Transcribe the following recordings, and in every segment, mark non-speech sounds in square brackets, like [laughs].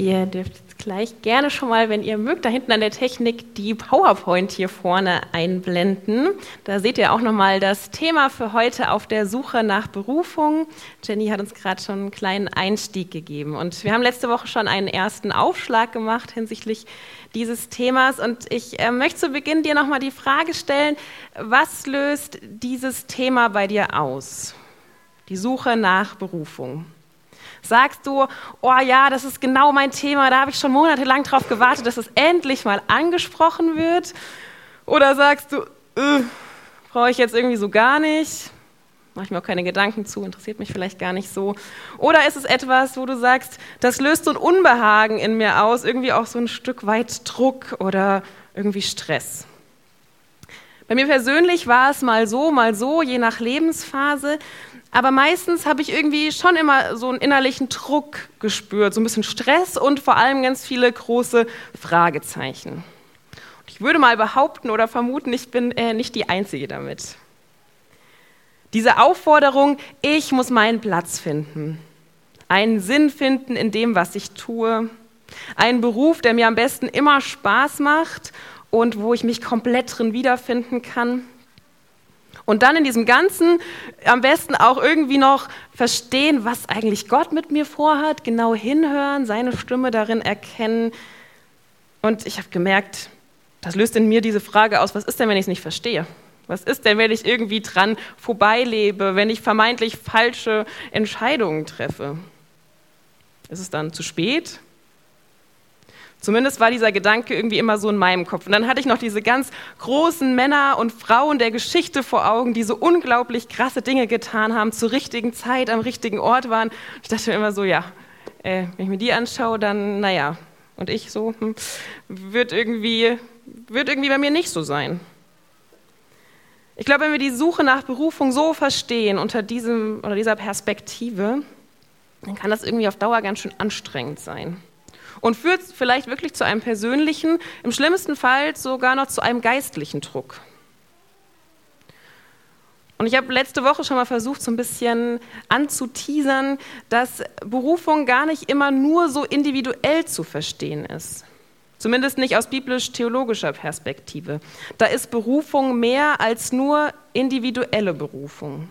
Ihr dürft gleich gerne schon mal, wenn ihr mögt, da hinten an der Technik die PowerPoint hier vorne einblenden. Da seht ihr auch nochmal das Thema für heute auf der Suche nach Berufung. Jenny hat uns gerade schon einen kleinen Einstieg gegeben. Und wir haben letzte Woche schon einen ersten Aufschlag gemacht hinsichtlich dieses Themas. Und ich äh, möchte zu Beginn dir nochmal die Frage stellen, was löst dieses Thema bei dir aus? Die Suche nach Berufung. Sagst du, oh ja, das ist genau mein Thema, da habe ich schon monatelang darauf gewartet, dass es endlich mal angesprochen wird? Oder sagst du, äh, brauche ich jetzt irgendwie so gar nicht? Mache ich mir auch keine Gedanken zu, interessiert mich vielleicht gar nicht so. Oder ist es etwas, wo du sagst, das löst so ein Unbehagen in mir aus, irgendwie auch so ein Stück weit Druck oder irgendwie Stress? Bei mir persönlich war es mal so, mal so, je nach Lebensphase. Aber meistens habe ich irgendwie schon immer so einen innerlichen Druck gespürt, so ein bisschen Stress und vor allem ganz viele große Fragezeichen. Und ich würde mal behaupten oder vermuten, ich bin äh, nicht die Einzige damit. Diese Aufforderung, ich muss meinen Platz finden, einen Sinn finden in dem, was ich tue, einen Beruf, der mir am besten immer Spaß macht und wo ich mich komplett drin wiederfinden kann. Und dann in diesem Ganzen am besten auch irgendwie noch verstehen, was eigentlich Gott mit mir vorhat, genau hinhören, seine Stimme darin erkennen. Und ich habe gemerkt, das löst in mir diese Frage aus, was ist denn, wenn ich es nicht verstehe? Was ist denn, wenn ich irgendwie dran vorbeilebe, wenn ich vermeintlich falsche Entscheidungen treffe? Ist es dann zu spät? Zumindest war dieser Gedanke irgendwie immer so in meinem Kopf. Und dann hatte ich noch diese ganz großen Männer und Frauen der Geschichte vor Augen, die so unglaublich krasse Dinge getan haben, zur richtigen Zeit, am richtigen Ort waren. Ich dachte mir immer so, ja, äh, wenn ich mir die anschaue, dann, naja, und ich so, hm, wird, irgendwie, wird irgendwie bei mir nicht so sein. Ich glaube, wenn wir die Suche nach Berufung so verstehen, unter diesem, oder dieser Perspektive, dann kann das irgendwie auf Dauer ganz schön anstrengend sein und führt vielleicht wirklich zu einem persönlichen, im schlimmsten Fall sogar noch zu einem geistlichen Druck. Und ich habe letzte Woche schon mal versucht, so ein bisschen anzuteasern, dass Berufung gar nicht immer nur so individuell zu verstehen ist. Zumindest nicht aus biblisch-theologischer Perspektive. Da ist Berufung mehr als nur individuelle Berufung.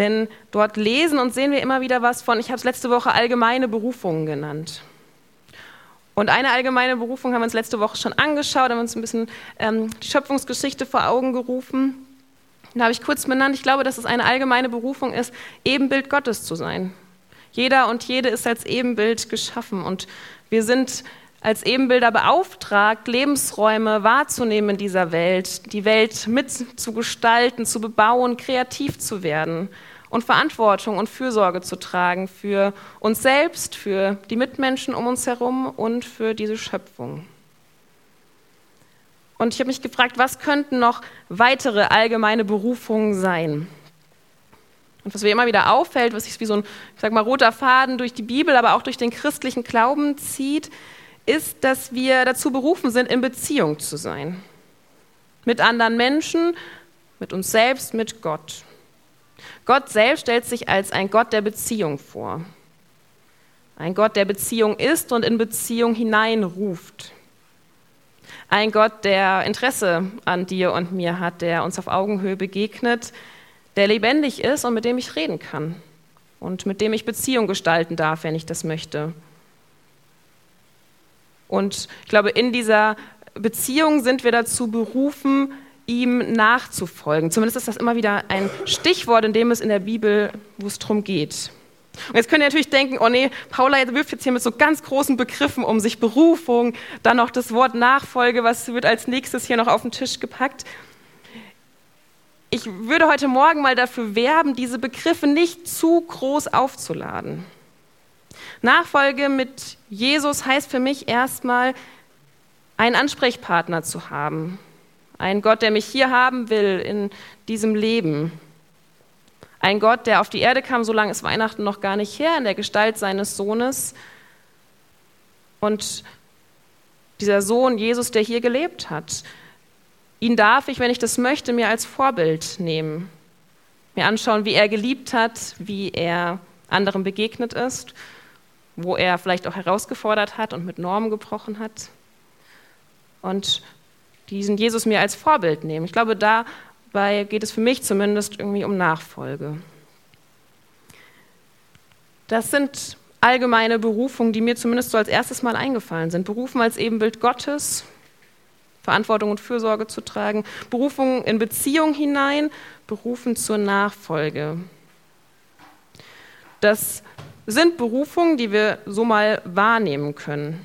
Denn dort lesen und sehen wir immer wieder was von, ich habe es letzte Woche allgemeine Berufungen genannt. Und eine allgemeine Berufung haben wir uns letzte Woche schon angeschaut, haben uns ein bisschen ähm, die Schöpfungsgeschichte vor Augen gerufen. Da habe ich kurz benannt, ich glaube, dass es eine allgemeine Berufung ist, Ebenbild Gottes zu sein. Jeder und jede ist als Ebenbild geschaffen und wir sind als Ebenbilder beauftragt, Lebensräume wahrzunehmen in dieser Welt, die Welt mitzugestalten, zu bebauen, kreativ zu werden und Verantwortung und Fürsorge zu tragen für uns selbst, für die Mitmenschen um uns herum und für diese Schöpfung. Und ich habe mich gefragt, was könnten noch weitere allgemeine Berufungen sein? Und was mir immer wieder auffällt, was sich wie so ein, ich sag mal, roter Faden durch die Bibel, aber auch durch den christlichen Glauben zieht, ist, dass wir dazu berufen sind, in Beziehung zu sein. Mit anderen Menschen, mit uns selbst, mit Gott. Gott selbst stellt sich als ein Gott der Beziehung vor. Ein Gott, der Beziehung ist und in Beziehung hineinruft. Ein Gott, der Interesse an dir und mir hat, der uns auf Augenhöhe begegnet, der lebendig ist und mit dem ich reden kann und mit dem ich Beziehung gestalten darf, wenn ich das möchte. Und ich glaube, in dieser Beziehung sind wir dazu berufen, ihm nachzufolgen. Zumindest ist das immer wieder ein Stichwort, in dem es in der Bibel, wo es darum geht. Und jetzt könnt ihr natürlich denken, oh nee, Paula wirft jetzt hier mit so ganz großen Begriffen um sich, Berufung, dann noch das Wort Nachfolge, was wird als nächstes hier noch auf den Tisch gepackt. Ich würde heute Morgen mal dafür werben, diese Begriffe nicht zu groß aufzuladen. Nachfolge mit Jesus heißt für mich erstmal, einen Ansprechpartner zu haben. Einen Gott, der mich hier haben will in diesem Leben. Ein Gott, der auf die Erde kam, so lange ist Weihnachten noch gar nicht her, in der Gestalt seines Sohnes. Und dieser Sohn, Jesus, der hier gelebt hat, ihn darf ich, wenn ich das möchte, mir als Vorbild nehmen. Mir anschauen, wie er geliebt hat, wie er anderen begegnet ist wo er vielleicht auch herausgefordert hat und mit Normen gebrochen hat. Und diesen Jesus mir als Vorbild nehmen. Ich glaube, dabei geht es für mich zumindest irgendwie um Nachfolge. Das sind allgemeine Berufungen, die mir zumindest so als erstes mal eingefallen sind. Berufen als Ebenbild Gottes, Verantwortung und Fürsorge zu tragen, Berufung in Beziehung hinein, berufen zur Nachfolge. Das sind Berufungen, die wir so mal wahrnehmen können.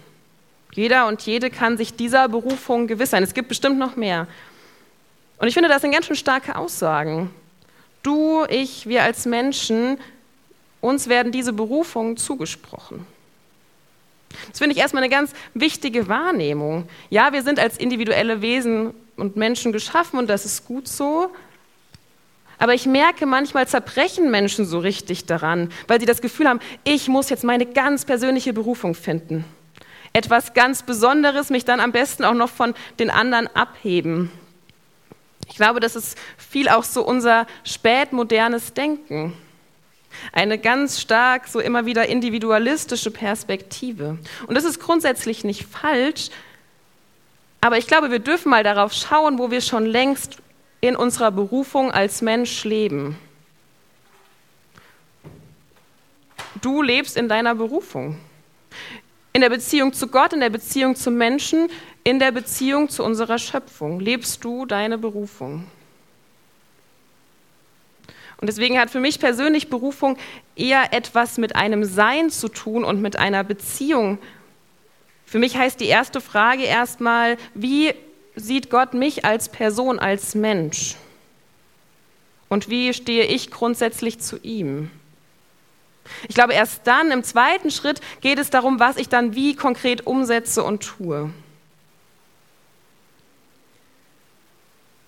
Jeder und jede kann sich dieser Berufung gewiss sein. Es gibt bestimmt noch mehr. Und ich finde, das sind ganz schön starke Aussagen. Du, ich, wir als Menschen, uns werden diese Berufungen zugesprochen. Das finde ich erstmal eine ganz wichtige Wahrnehmung. Ja, wir sind als individuelle Wesen und Menschen geschaffen und das ist gut so. Aber ich merke, manchmal zerbrechen Menschen so richtig daran, weil sie das Gefühl haben, ich muss jetzt meine ganz persönliche Berufung finden etwas ganz Besonderes, mich dann am besten auch noch von den anderen abheben. Ich glaube, das ist viel auch so unser spätmodernes Denken. Eine ganz stark, so immer wieder individualistische Perspektive. Und das ist grundsätzlich nicht falsch, aber ich glaube, wir dürfen mal darauf schauen, wo wir schon längst in unserer Berufung als Mensch leben. Du lebst in deiner Berufung. In der Beziehung zu Gott, in der Beziehung zu Menschen, in der Beziehung zu unserer Schöpfung lebst du deine Berufung. Und deswegen hat für mich persönlich Berufung eher etwas mit einem Sein zu tun und mit einer Beziehung. Für mich heißt die erste Frage erstmal, wie sieht Gott mich als Person, als Mensch? Und wie stehe ich grundsätzlich zu ihm? Ich glaube, erst dann im zweiten Schritt geht es darum, was ich dann wie konkret umsetze und tue.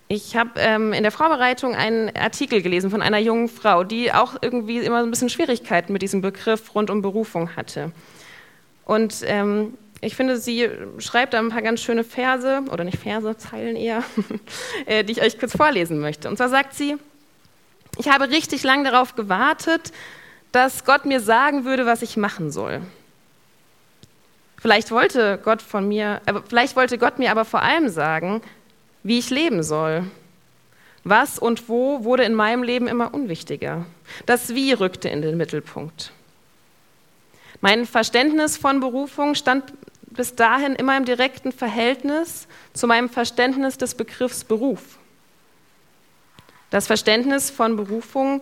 Ich habe ähm, in der Vorbereitung einen Artikel gelesen von einer jungen Frau, die auch irgendwie immer ein bisschen Schwierigkeiten mit diesem Begriff rund um Berufung hatte. Und ähm, ich finde, sie schreibt da ein paar ganz schöne Verse, oder nicht Verse, Zeilen eher, [laughs] äh, die ich euch kurz vorlesen möchte. Und zwar sagt sie, ich habe richtig lang darauf gewartet, dass Gott mir sagen würde, was ich machen soll. Vielleicht wollte Gott von mir, äh, vielleicht wollte Gott mir aber vor allem sagen, wie ich leben soll. Was und wo wurde in meinem Leben immer unwichtiger. Das Wie rückte in den Mittelpunkt. Mein Verständnis von Berufung stand bis dahin immer im direkten Verhältnis zu meinem Verständnis des Begriffs Beruf. Das Verständnis von Berufung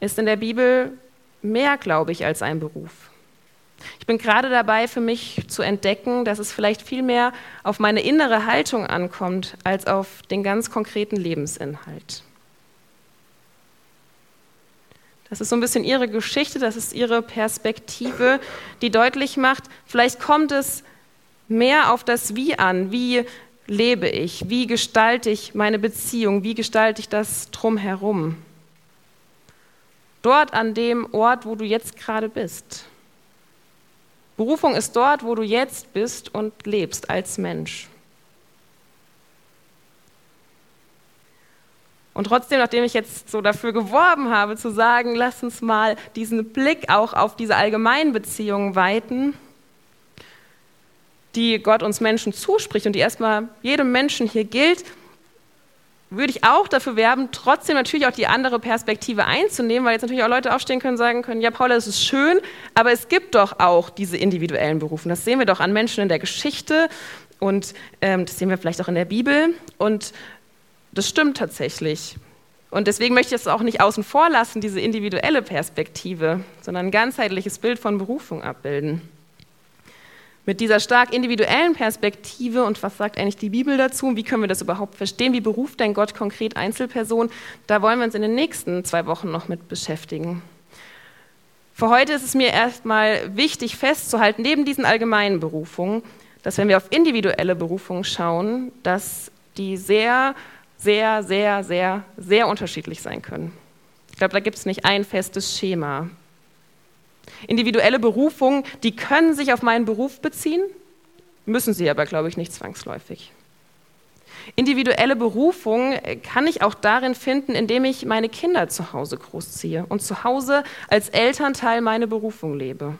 ist in der Bibel mehr, glaube ich, als ein Beruf. Ich bin gerade dabei, für mich zu entdecken, dass es vielleicht viel mehr auf meine innere Haltung ankommt, als auf den ganz konkreten Lebensinhalt. Das ist so ein bisschen ihre Geschichte, das ist ihre Perspektive, die deutlich macht, vielleicht kommt es mehr auf das Wie an. Wie lebe ich? Wie gestalte ich meine Beziehung? Wie gestalte ich das drumherum? Dort an dem Ort, wo du jetzt gerade bist. Berufung ist dort, wo du jetzt bist und lebst als Mensch. Und trotzdem, nachdem ich jetzt so dafür geworben habe, zu sagen, lass uns mal diesen Blick auch auf diese allgemeinen Beziehungen weiten, die Gott uns Menschen zuspricht und die erstmal jedem Menschen hier gilt, würde ich auch dafür werben, trotzdem natürlich auch die andere Perspektive einzunehmen, weil jetzt natürlich auch Leute aufstehen können und sagen können, ja, Paula, das ist schön, aber es gibt doch auch diese individuellen Berufe. Das sehen wir doch an Menschen in der Geschichte und ähm, das sehen wir vielleicht auch in der Bibel und das stimmt tatsächlich. Und deswegen möchte ich es auch nicht außen vor lassen, diese individuelle Perspektive, sondern ein ganzheitliches Bild von Berufung abbilden. Mit dieser stark individuellen Perspektive und was sagt eigentlich die Bibel dazu? Wie können wir das überhaupt verstehen? Wie beruft denn Gott konkret Einzelpersonen? Da wollen wir uns in den nächsten zwei Wochen noch mit beschäftigen. Für heute ist es mir erstmal wichtig festzuhalten, neben diesen allgemeinen Berufungen, dass wenn wir auf individuelle Berufungen schauen, dass die sehr, sehr, sehr, sehr, sehr unterschiedlich sein können. Ich glaube, da gibt es nicht ein festes Schema. Individuelle Berufungen, die können sich auf meinen Beruf beziehen, müssen sie aber, glaube ich, nicht zwangsläufig. Individuelle Berufung kann ich auch darin finden, indem ich meine Kinder zu Hause großziehe und zu Hause als Elternteil meine Berufung lebe.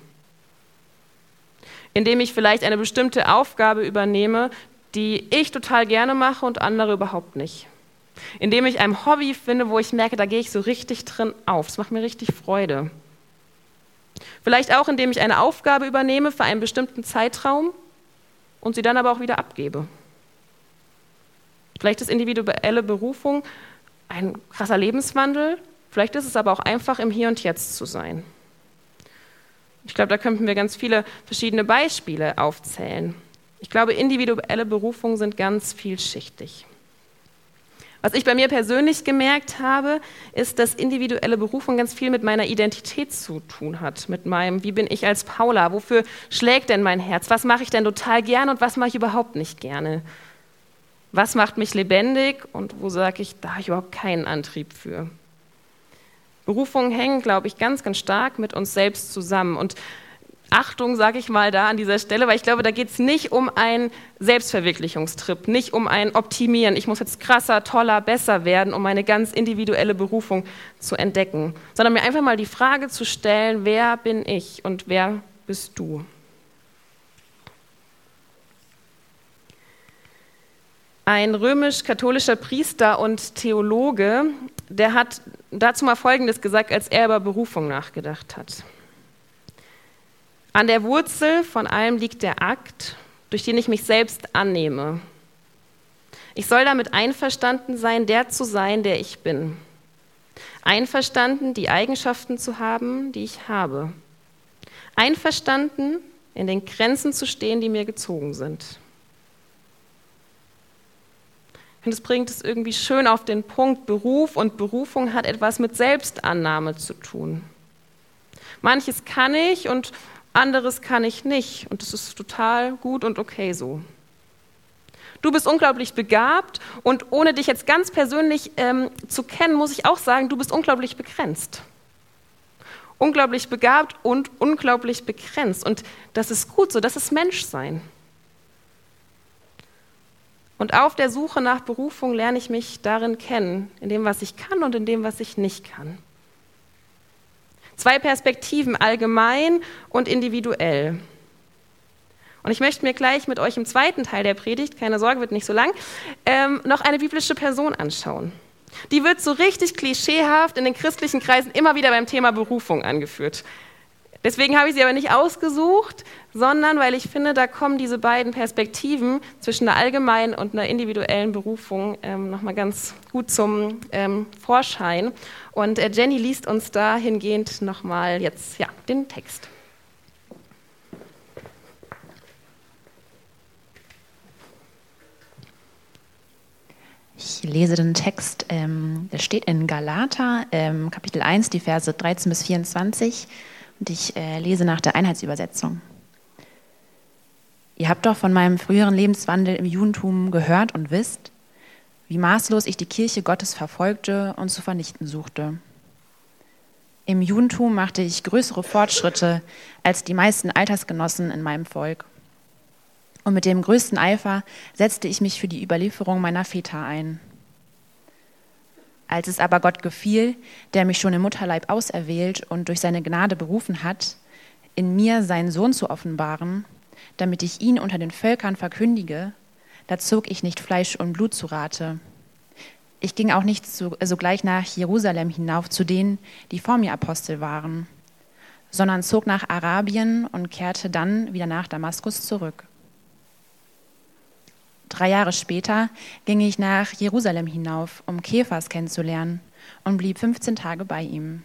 indem ich vielleicht eine bestimmte Aufgabe übernehme, die ich total gerne mache und andere überhaupt nicht. Indem ich ein Hobby finde, wo ich merke, da gehe ich so richtig drin auf. Es macht mir richtig Freude. Vielleicht auch, indem ich eine Aufgabe übernehme für einen bestimmten Zeitraum und sie dann aber auch wieder abgebe. Vielleicht ist individuelle Berufung ein krasser Lebenswandel, vielleicht ist es aber auch einfach im Hier und Jetzt zu sein. Ich glaube, da könnten wir ganz viele verschiedene Beispiele aufzählen. Ich glaube, individuelle Berufungen sind ganz vielschichtig. Was ich bei mir persönlich gemerkt habe, ist, dass individuelle Berufung ganz viel mit meiner Identität zu tun hat, mit meinem, wie bin ich als Paula, wofür schlägt denn mein Herz, was mache ich denn total gerne und was mache ich überhaupt nicht gerne. Was macht mich lebendig und wo sage ich, da habe ich überhaupt keinen Antrieb für. Berufungen hängen, glaube ich, ganz, ganz stark mit uns selbst zusammen. Und Achtung, sage ich mal da an dieser Stelle, weil ich glaube, da geht es nicht um einen Selbstverwirklichungstrip, nicht um ein Optimieren. Ich muss jetzt krasser, toller, besser werden, um meine ganz individuelle Berufung zu entdecken, sondern mir einfach mal die Frage zu stellen, wer bin ich und wer bist du? Ein römisch-katholischer Priester und Theologe, der hat dazu mal Folgendes gesagt, als er über Berufung nachgedacht hat. An der Wurzel von allem liegt der Akt, durch den ich mich selbst annehme. Ich soll damit einverstanden sein, der zu sein, der ich bin. Einverstanden, die Eigenschaften zu haben, die ich habe. Einverstanden, in den Grenzen zu stehen, die mir gezogen sind. Und es bringt es irgendwie schön auf den Punkt, Beruf und Berufung hat etwas mit Selbstannahme zu tun. Manches kann ich und anderes kann ich nicht. Und das ist total gut und okay so. Du bist unglaublich begabt und ohne dich jetzt ganz persönlich ähm, zu kennen, muss ich auch sagen, du bist unglaublich begrenzt. Unglaublich begabt und unglaublich begrenzt. Und das ist gut so, das ist Menschsein. Und auf der Suche nach Berufung lerne ich mich darin kennen, in dem, was ich kann und in dem, was ich nicht kann. Zwei Perspektiven, allgemein und individuell. Und ich möchte mir gleich mit euch im zweiten Teil der Predigt, keine Sorge, wird nicht so lang, ähm, noch eine biblische Person anschauen. Die wird so richtig klischeehaft in den christlichen Kreisen immer wieder beim Thema Berufung angeführt. Deswegen habe ich sie aber nicht ausgesucht, sondern weil ich finde, da kommen diese beiden Perspektiven zwischen einer allgemeinen und einer individuellen Berufung ähm, nochmal ganz gut zum ähm, Vorschein. Und äh, Jenny liest uns dahingehend nochmal jetzt ja, den Text. Ich lese den Text, ähm, der steht in Galater, ähm, Kapitel 1, die Verse 13 bis 24. Und ich äh, lese nach der Einheitsübersetzung. Ihr habt doch von meinem früheren Lebenswandel im Judentum gehört und wisst, wie maßlos ich die Kirche Gottes verfolgte und zu vernichten suchte. Im Judentum machte ich größere Fortschritte als die meisten Altersgenossen in meinem Volk. Und mit dem größten Eifer setzte ich mich für die Überlieferung meiner Väter ein. Als es aber Gott gefiel, der mich schon im Mutterleib auserwählt und durch seine Gnade berufen hat, in mir seinen Sohn zu offenbaren, damit ich ihn unter den Völkern verkündige, da zog ich nicht Fleisch und Blut zu Rate. Ich ging auch nicht sogleich nach Jerusalem hinauf zu denen, die vor mir Apostel waren, sondern zog nach Arabien und kehrte dann wieder nach Damaskus zurück. Drei Jahre später ging ich nach Jerusalem hinauf, um Kephas kennenzulernen und blieb 15 Tage bei ihm.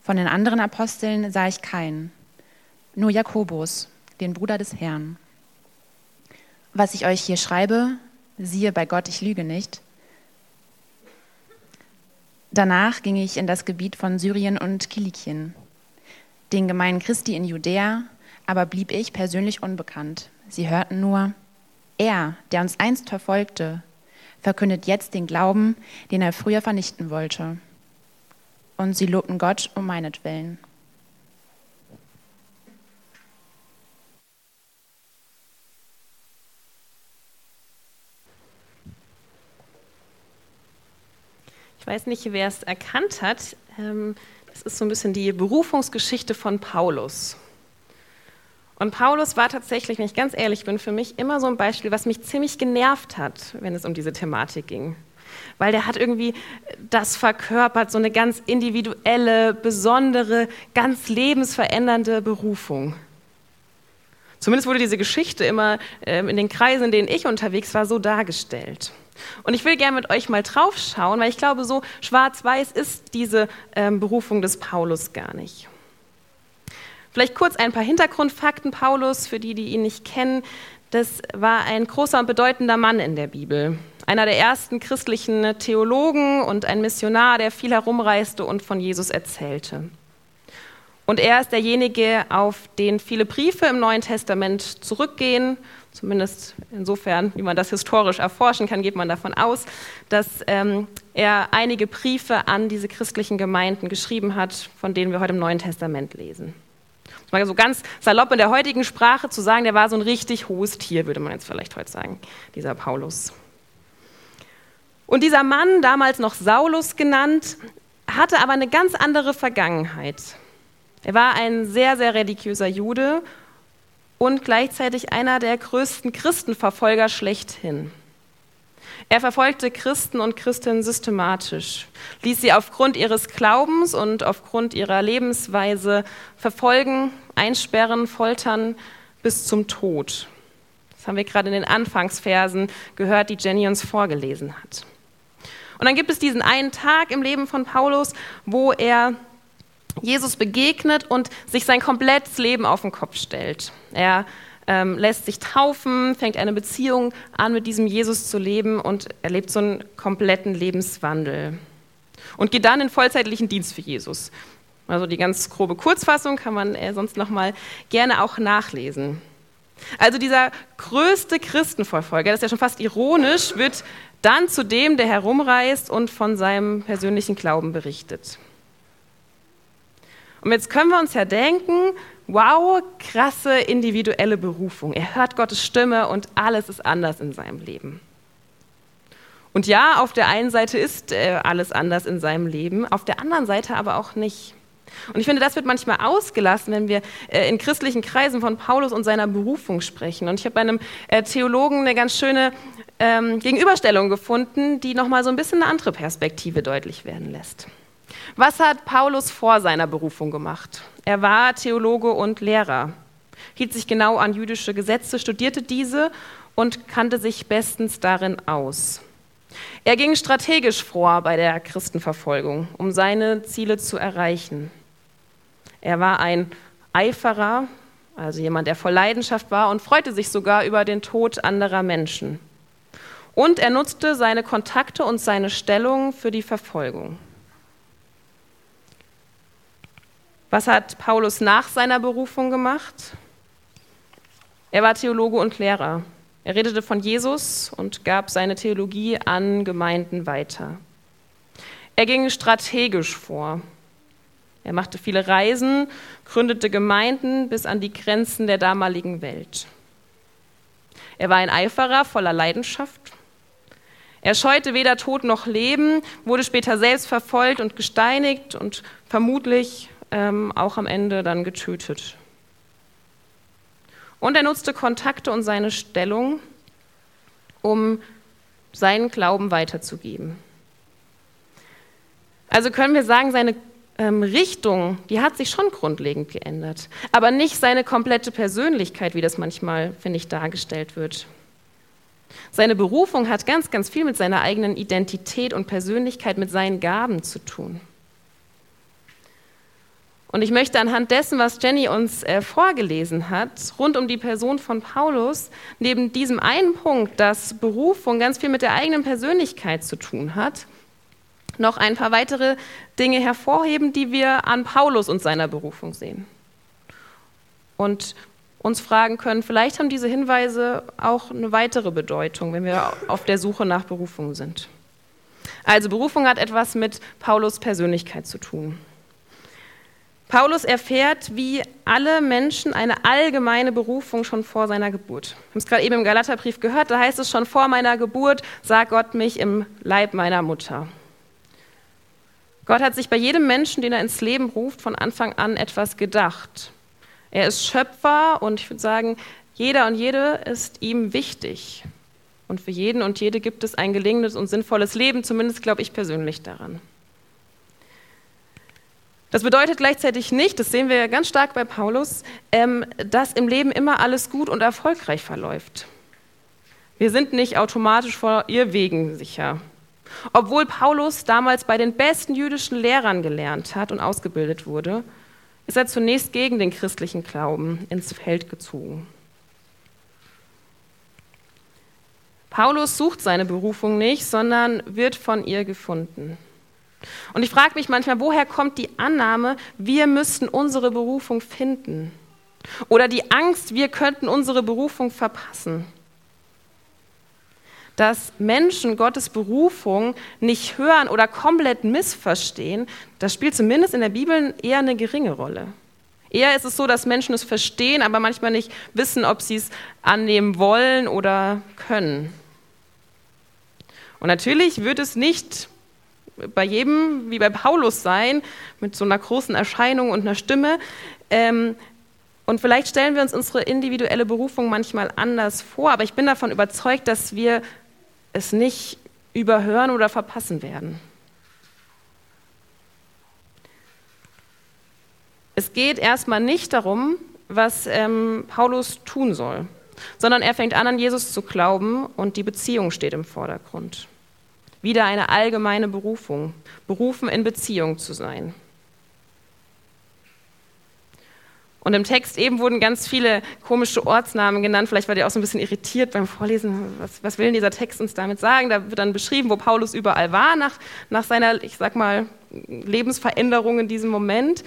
Von den anderen Aposteln sah ich keinen, nur Jakobus, den Bruder des Herrn. Was ich euch hier schreibe, siehe bei Gott, ich lüge nicht. Danach ging ich in das Gebiet von Syrien und Kilikien, den Gemeinden Christi in Judäa, aber blieb ich persönlich unbekannt. Sie hörten nur, er, der uns einst verfolgte, verkündet jetzt den Glauben, den er früher vernichten wollte. Und sie lobten Gott um meinetwillen. Ich weiß nicht, wer es erkannt hat. Ähm, das ist so ein bisschen die Berufungsgeschichte von Paulus. Und Paulus war tatsächlich, wenn ich ganz ehrlich bin, für mich immer so ein Beispiel, was mich ziemlich genervt hat, wenn es um diese Thematik ging. Weil der hat irgendwie das verkörpert, so eine ganz individuelle, besondere, ganz lebensverändernde Berufung. Zumindest wurde diese Geschichte immer ähm, in den Kreisen, in denen ich unterwegs war, so dargestellt. Und ich will gerne mit euch mal drauf schauen, weil ich glaube, so schwarz-weiß ist diese ähm, Berufung des Paulus gar nicht. Vielleicht kurz ein paar Hintergrundfakten. Paulus, für die, die ihn nicht kennen, das war ein großer und bedeutender Mann in der Bibel. Einer der ersten christlichen Theologen und ein Missionar, der viel herumreiste und von Jesus erzählte. Und er ist derjenige, auf den viele Briefe im Neuen Testament zurückgehen. Zumindest insofern, wie man das historisch erforschen kann, geht man davon aus, dass ähm, er einige Briefe an diese christlichen Gemeinden geschrieben hat, von denen wir heute im Neuen Testament lesen. Mal so ganz salopp in der heutigen Sprache zu sagen, der war so ein richtig hohes Tier, würde man jetzt vielleicht heute sagen, dieser Paulus. Und dieser Mann, damals noch Saulus genannt, hatte aber eine ganz andere Vergangenheit. Er war ein sehr, sehr religiöser Jude und gleichzeitig einer der größten Christenverfolger schlechthin. Er verfolgte Christen und Christinnen systematisch, ließ sie aufgrund ihres Glaubens und aufgrund ihrer Lebensweise verfolgen, einsperren, foltern bis zum Tod. Das haben wir gerade in den Anfangsversen gehört, die Jenny uns vorgelesen hat. Und dann gibt es diesen einen Tag im Leben von Paulus, wo er Jesus begegnet und sich sein komplettes Leben auf den Kopf stellt. Er ähm, lässt sich taufen, fängt eine Beziehung an, mit diesem Jesus zu leben und erlebt so einen kompletten Lebenswandel. Und geht dann in vollzeitlichen Dienst für Jesus. Also die ganz grobe Kurzfassung kann man äh, sonst noch mal gerne auch nachlesen. Also dieser größte Christenverfolger, das ist ja schon fast ironisch, wird dann zu dem, der herumreist und von seinem persönlichen Glauben berichtet. Und jetzt können wir uns ja denken, wow, krasse individuelle Berufung. Er hört Gottes Stimme und alles ist anders in seinem Leben. Und ja, auf der einen Seite ist äh, alles anders in seinem Leben, auf der anderen Seite aber auch nicht. Und ich finde, das wird manchmal ausgelassen, wenn wir äh, in christlichen Kreisen von Paulus und seiner Berufung sprechen. Und ich habe bei einem äh, Theologen eine ganz schöne ähm, Gegenüberstellung gefunden, die nochmal so ein bisschen eine andere Perspektive deutlich werden lässt. Was hat Paulus vor seiner Berufung gemacht? Er war Theologe und Lehrer, hielt sich genau an jüdische Gesetze, studierte diese und kannte sich bestens darin aus. Er ging strategisch vor bei der Christenverfolgung, um seine Ziele zu erreichen. Er war ein Eiferer, also jemand, der voll Leidenschaft war und freute sich sogar über den Tod anderer Menschen. Und er nutzte seine Kontakte und seine Stellung für die Verfolgung. Was hat Paulus nach seiner Berufung gemacht? Er war Theologe und Lehrer. Er redete von Jesus und gab seine Theologie an Gemeinden weiter. Er ging strategisch vor. Er machte viele Reisen, gründete Gemeinden bis an die Grenzen der damaligen Welt. Er war ein Eiferer voller Leidenschaft. Er scheute weder Tod noch Leben, wurde später selbst verfolgt und gesteinigt und vermutlich ähm, auch am Ende dann getötet. Und er nutzte Kontakte und seine Stellung, um seinen Glauben weiterzugeben. Also können wir sagen, seine ähm, Richtung, die hat sich schon grundlegend geändert, aber nicht seine komplette Persönlichkeit, wie das manchmal, finde ich, dargestellt wird. Seine Berufung hat ganz, ganz viel mit seiner eigenen Identität und Persönlichkeit, mit seinen Gaben zu tun. Und ich möchte anhand dessen, was Jenny uns äh, vorgelesen hat, rund um die Person von Paulus, neben diesem einen Punkt, dass Berufung ganz viel mit der eigenen Persönlichkeit zu tun hat, noch ein paar weitere Dinge hervorheben, die wir an Paulus und seiner Berufung sehen. Und uns fragen können, vielleicht haben diese Hinweise auch eine weitere Bedeutung, wenn wir auf der Suche nach Berufung sind. Also Berufung hat etwas mit Paulus Persönlichkeit zu tun. Paulus erfährt, wie alle Menschen eine allgemeine Berufung schon vor seiner Geburt. Wir haben es gerade eben im Galaterbrief gehört, da heißt es schon vor meiner Geburt, sah Gott mich im Leib meiner Mutter. Gott hat sich bei jedem Menschen, den er ins Leben ruft, von Anfang an etwas gedacht. Er ist Schöpfer und ich würde sagen, jeder und jede ist ihm wichtig. Und für jeden und jede gibt es ein gelingendes und sinnvolles Leben, zumindest glaube ich persönlich daran. Das bedeutet gleichzeitig nicht, das sehen wir ja ganz stark bei Paulus, ähm, dass im Leben immer alles gut und erfolgreich verläuft. Wir sind nicht automatisch vor Irrwegen sicher. Obwohl Paulus damals bei den besten jüdischen Lehrern gelernt hat und ausgebildet wurde, ist er zunächst gegen den christlichen Glauben ins Feld gezogen. Paulus sucht seine Berufung nicht, sondern wird von ihr gefunden. Und ich frage mich manchmal, woher kommt die Annahme, wir müssten unsere Berufung finden? Oder die Angst, wir könnten unsere Berufung verpassen? Dass Menschen Gottes Berufung nicht hören oder komplett missverstehen, das spielt zumindest in der Bibel eher eine geringe Rolle. Eher ist es so, dass Menschen es verstehen, aber manchmal nicht wissen, ob sie es annehmen wollen oder können. Und natürlich wird es nicht bei jedem wie bei Paulus sein, mit so einer großen Erscheinung und einer Stimme. Ähm, und vielleicht stellen wir uns unsere individuelle Berufung manchmal anders vor, aber ich bin davon überzeugt, dass wir es nicht überhören oder verpassen werden. Es geht erstmal nicht darum, was ähm, Paulus tun soll, sondern er fängt an, an Jesus zu glauben und die Beziehung steht im Vordergrund. Wieder eine allgemeine Berufung, berufen in Beziehung zu sein. Und im Text eben wurden ganz viele komische Ortsnamen genannt. Vielleicht war ihr auch so ein bisschen irritiert beim Vorlesen. Was, was will denn dieser Text uns damit sagen? Da wird dann beschrieben, wo Paulus überall war nach, nach seiner, ich sag mal, Lebensveränderung in diesem Moment.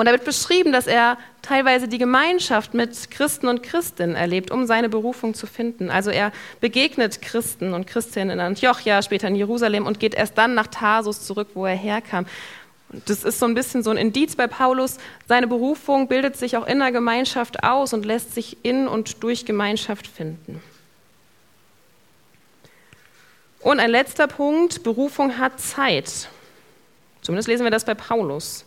Und da wird beschrieben, dass er teilweise die Gemeinschaft mit Christen und Christinnen erlebt, um seine Berufung zu finden. Also er begegnet Christen und Christinnen in Antiochia, später in Jerusalem und geht erst dann nach Tarsus zurück, wo er herkam. Das ist so ein bisschen so ein Indiz bei Paulus. Seine Berufung bildet sich auch in der Gemeinschaft aus und lässt sich in und durch Gemeinschaft finden. Und ein letzter Punkt, Berufung hat Zeit. Zumindest lesen wir das bei Paulus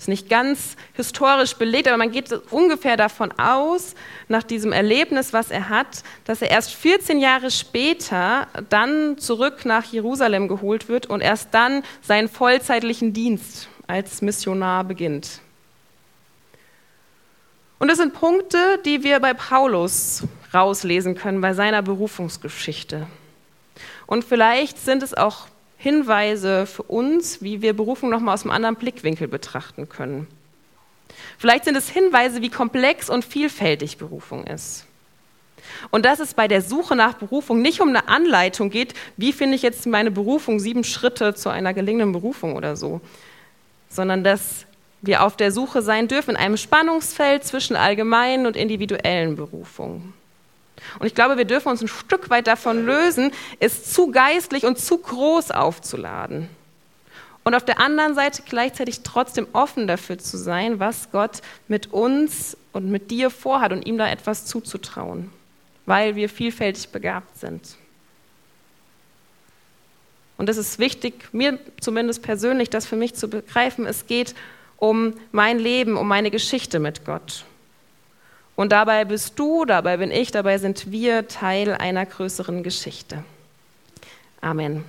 ist nicht ganz historisch belegt, aber man geht ungefähr davon aus, nach diesem Erlebnis, was er hat, dass er erst 14 Jahre später dann zurück nach Jerusalem geholt wird und erst dann seinen vollzeitlichen Dienst als Missionar beginnt. Und das sind Punkte, die wir bei Paulus rauslesen können, bei seiner Berufungsgeschichte. Und vielleicht sind es auch Hinweise für uns, wie wir Berufung nochmal aus einem anderen Blickwinkel betrachten können. Vielleicht sind es Hinweise, wie komplex und vielfältig Berufung ist. Und dass es bei der Suche nach Berufung nicht um eine Anleitung geht, wie finde ich jetzt meine Berufung, sieben Schritte zu einer gelingenden Berufung oder so, sondern dass wir auf der Suche sein dürfen in einem Spannungsfeld zwischen allgemeinen und individuellen Berufungen. Und ich glaube, wir dürfen uns ein Stück weit davon lösen, es zu geistlich und zu groß aufzuladen. Und auf der anderen Seite gleichzeitig trotzdem offen dafür zu sein, was Gott mit uns und mit dir vorhat und ihm da etwas zuzutrauen, weil wir vielfältig begabt sind. Und es ist wichtig, mir zumindest persönlich das für mich zu begreifen, es geht um mein Leben, um meine Geschichte mit Gott. Und dabei bist du, dabei bin ich, dabei sind wir Teil einer größeren Geschichte. Amen.